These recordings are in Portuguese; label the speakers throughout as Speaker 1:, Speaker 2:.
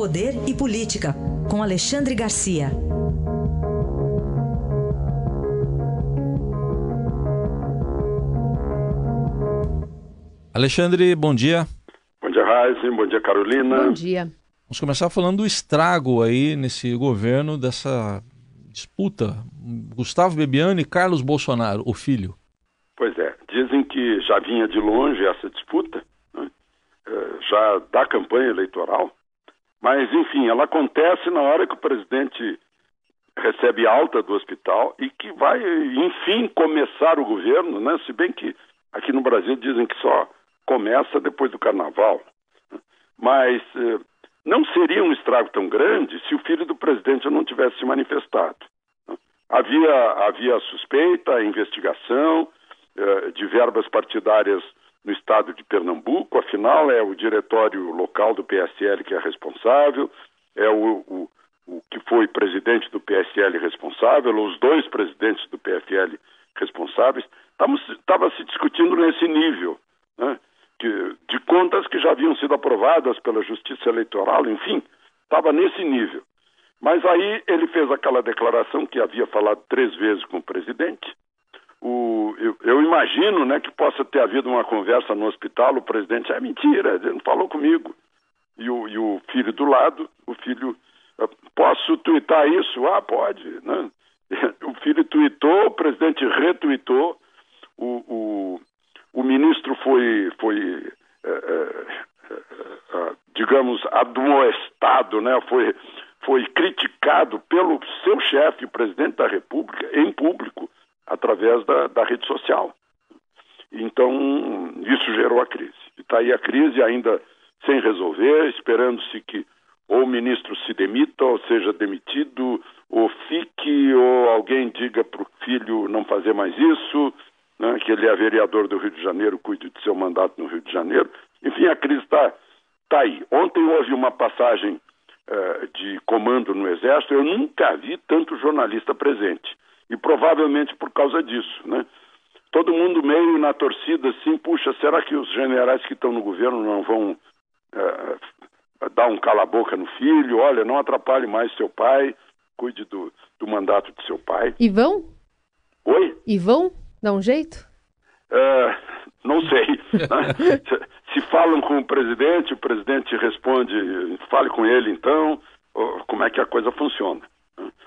Speaker 1: Poder e Política, com Alexandre Garcia.
Speaker 2: Alexandre, bom dia.
Speaker 3: Bom dia, Raíssa. Bom dia, Carolina.
Speaker 4: Bom dia.
Speaker 2: Vamos começar falando do estrago aí nesse governo, dessa disputa. Gustavo Bebiano e Carlos Bolsonaro, o filho.
Speaker 3: Pois é. Dizem que já vinha de longe essa disputa, né? já da campanha eleitoral. Mas, enfim, ela acontece na hora que o presidente recebe alta do hospital e que vai, enfim, começar o governo, né? Se bem que aqui no Brasil dizem que só começa depois do carnaval. Mas eh, não seria um estrago tão grande se o filho do presidente não tivesse se manifestado. Havia, havia suspeita, investigação eh, de verbas partidárias no estado de Pernambuco, afinal é o diretório local do PSL que é responsável, é o, o, o que foi presidente do PSL responsável, os dois presidentes do PFL responsáveis. Estava se discutindo nesse nível. Né? de, de contas que já haviam sido aprovadas pela Justiça Eleitoral, enfim, estava nesse nível. Mas aí ele fez aquela declaração que havia falado três vezes com o presidente. Eu, eu, imagino né, que possa ter havido uma conversa no hospital, o presidente, é mentira, ele não falou comigo. E o, e o filho do lado, o filho, ah, posso tuitar isso? Ah, pode. Né? O filho tuitou, o presidente retuitou, o, o, o ministro foi, foi é, é, é, digamos, admoestado, né? foi, foi criticado pelo seu chefe, o presidente da República, em público, através da, da rede social. Então, isso gerou a crise. Está aí a crise ainda sem resolver, esperando-se que ou o ministro se demita, ou seja demitido, ou fique, ou alguém diga para o filho não fazer mais isso né, que ele é vereador do Rio de Janeiro, cuide de seu mandato no Rio de Janeiro. Enfim, a crise está tá aí. Ontem houve uma passagem uh, de comando no Exército, eu nunca vi tanto jornalista presente. E provavelmente por causa disso, né? Todo mundo meio na torcida assim, puxa, será que os generais que estão no governo não vão uh, dar um cala-boca no filho? Olha, não atrapalhe mais seu pai, cuide do, do mandato de seu pai.
Speaker 4: E vão?
Speaker 3: Oi?
Speaker 4: E vão? Dá um jeito?
Speaker 3: Uh, não sei. Né? se, falam com o presidente, o presidente responde, fale com ele então, como é que a coisa funciona.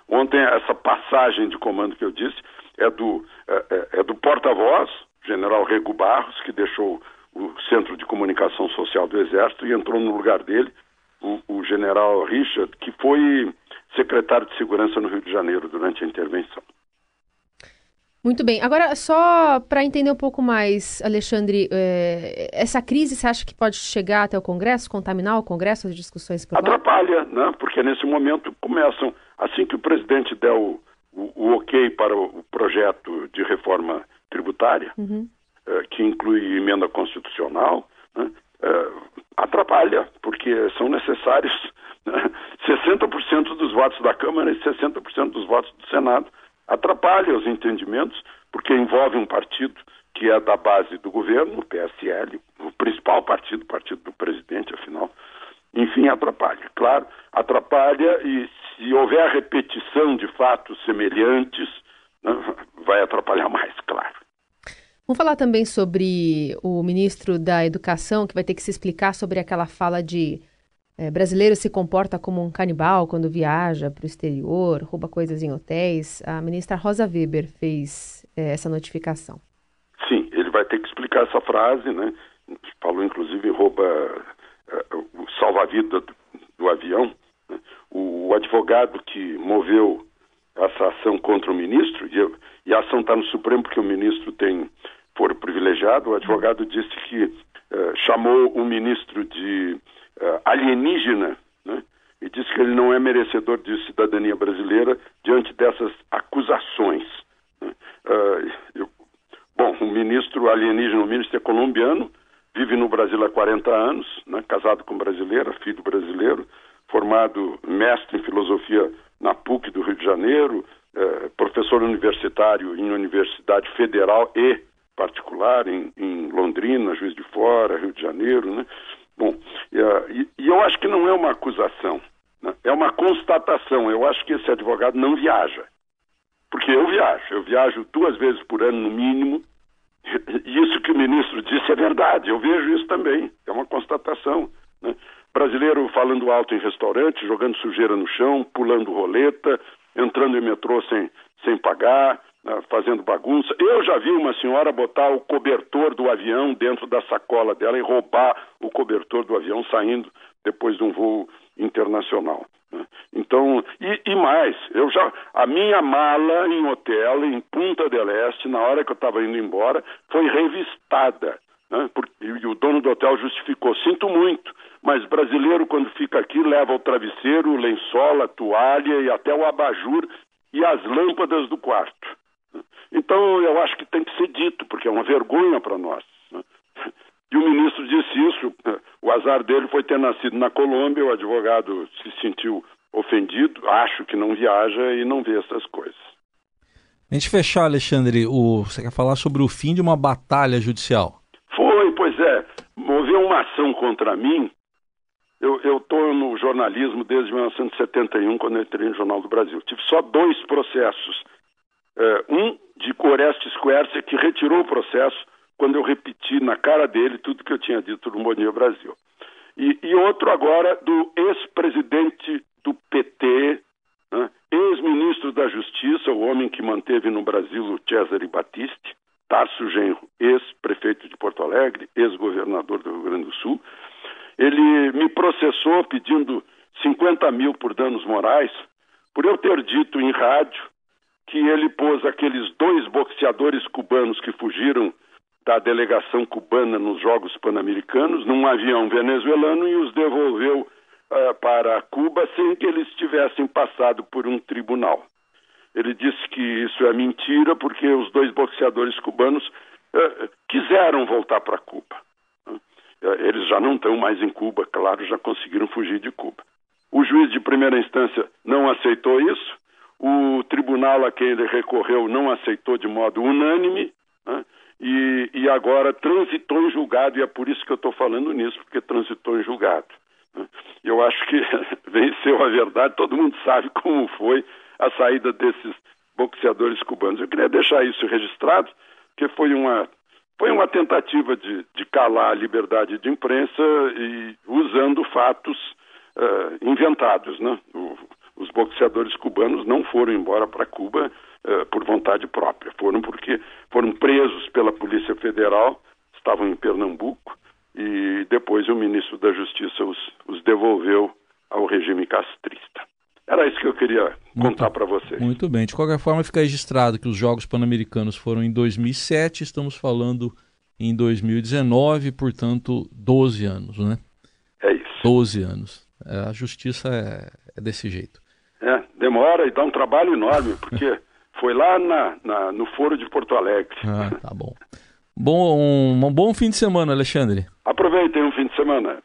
Speaker 3: Ontem, essa passagem de comando que eu disse é do, é, é, é do porta-voz, general Rego Barros, que deixou o Centro de Comunicação Social do Exército e entrou no lugar dele o, o general Richard, que foi secretário de Segurança no Rio de Janeiro durante a intervenção.
Speaker 4: Muito bem. Agora, só para entender um pouco mais, Alexandre, é, essa crise você acha que pode chegar até o Congresso, contaminar o Congresso, as discussões por
Speaker 3: Atrapalha, né? porque nesse momento começam, assim que o presidente der o, o, o ok para o, o, projeto de reforma tributária, uhum. é, que inclui emenda constitucional, né? é, atrapalha, porque são necessários né? 60% dos votos da Câmara e 60% dos votos do Senado atrapalha os entendimentos, porque envolve um partido que é da base do governo, o PSL, o principal partido, o partido do presidente, afinal. Enfim, atrapalha. Claro, atrapalha e se houver repetição de fatos semelhantes, né, vai atrapalhar mais, claro.
Speaker 4: Vamos falar também sobre o ministro da Educação, que vai ter que se explicar sobre aquela fala de é, brasileiro se comporta como um canibal quando viaja para o exterior, rouba coisas em hotéis. A ministra Rosa Weber fez é, essa notificação.
Speaker 3: Sim, ele vai ter que explicar essa frase, né? Falou inclusive rouba é, o salva-vida do, do, avião. Né? O, o, advogado que moveu essa ação contra o ministro, e, e a ação está no Supremo porque o ministro tem foro privilegiado, o advogado disse que é, chamou o ministro de alienígena, né? e diz que ele não é merecedor de cidadania brasileira diante dessas acusações. Né? Uh, eu, bom, o ministro alienígena, o ministro é colombiano, vive no Brasil há 40 anos, né? casado com brasileira, filho brasileiro, formado mestre em filosofia na PUC do Rio de Janeiro, uh, professor universitário em Universidade Federal e particular em, em Londrina, Juiz de Fora, Rio de Janeiro, né? Bom, e, eu acho que não é uma acusação, né? é uma constatação. Eu acho que esse advogado não viaja. Porque eu viajo, eu viajo duas vezes por ano no mínimo, isso que o ministro disse é verdade, eu vejo isso também, é uma constatação. Né? Brasileiro falando alto em restaurante, jogando sujeira no chão, pulando roleta, entrando em metrô sem, sem pagar, fazendo bagunça. Eu já vi uma senhora botar o cobertor do avião dentro da sacola dela e roubar o cobertor do avião saindo depois de um voo internacional. Né? Então, e, e, mais, eu já a minha mala em hotel em Punta del Este, na hora que eu estava indo embora, foi revistada. Né? E o dono do hotel justificou: sinto muito, mas brasileiro, quando fica aqui, leva o travesseiro, o lençol, a toalha e até o abajur e as lâmpadas do quarto. Então, eu acho que tem que ser dito, porque é uma vergonha para nós. Né? E o ministro disse isso. O azar dele foi ter nascido na Colômbia, o advogado se sentiu ofendido, acho que não viaja e não vê essas coisas.
Speaker 2: A gente fechar, Alexandre, o... você quer falar sobre o fim de uma batalha judicial?
Speaker 3: Foi, pois é. Mover uma ação contra mim. Eu estou no jornalismo desde 1971, quando entrei no Jornal do Brasil. Tive só dois processos. É, um de Orestes Quercia, que retirou o processo quando eu repeti na cara dele tudo que eu tinha dito no Bom Dia Brasil. E, e outro agora do ex-presidente do PT, né, ex-ministro da Justiça, o homem que manteve no Brasil o Cesare Battisti, Tarso Genro, ex-prefeito de Porto Alegre, ex-governador do Rio Grande do Sul. Ele me processou pedindo 50 mil por danos morais por eu ter dito em rádio que ele pôs aqueles dois boxeadores cubanos que fugiram da delegação cubana nos Jogos Pan-Americanos num avião venezuelano e os devolveu uh, para Cuba sem que eles tivessem passado por um tribunal. Ele disse que isso é mentira porque os dois boxeadores cubanos uh, quiseram voltar para Cuba. Uh, eles já não estão mais em Cuba, claro, já conseguiram fugir de Cuba. O juiz de primeira instância não aceitou isso, o tribunal a quem ele recorreu não aceitou de modo unânime, né? e, e agora transitou em julgado, e é por isso que eu estou falando nisso, porque transitou em julgado. Né? Eu acho que venceu a verdade, todo mundo sabe como foi a saída desses boxeadores cubanos. Eu queria deixar isso registrado, que foi uma, foi uma tentativa de, de calar a liberdade de imprensa e usando fatos uh, inventados. Né? O, boxeadores cubanos não foram embora para Cuba uh, por vontade própria, foram porque foram presos pela Polícia Federal, estavam em Pernambuco, e depois o ministro da Justiça os, os devolveu ao regime castrista. Era isso que eu queria contar para você.
Speaker 2: Muito bem. De qualquer forma, fica registrado que os Jogos Pan-Americanos foram em 2007, estamos falando em 2019, portanto, 12 anos, né?
Speaker 3: É isso.
Speaker 2: 12 anos. É, a justiça é, é, desse jeito.
Speaker 3: Demora e dá um trabalho enorme, porque foi lá na, na, no Foro de Porto Alegre.
Speaker 2: Ah, tá bom. Bom, um, um bom fim de semana, Alexandre.
Speaker 3: Aproveitem um fim de semana.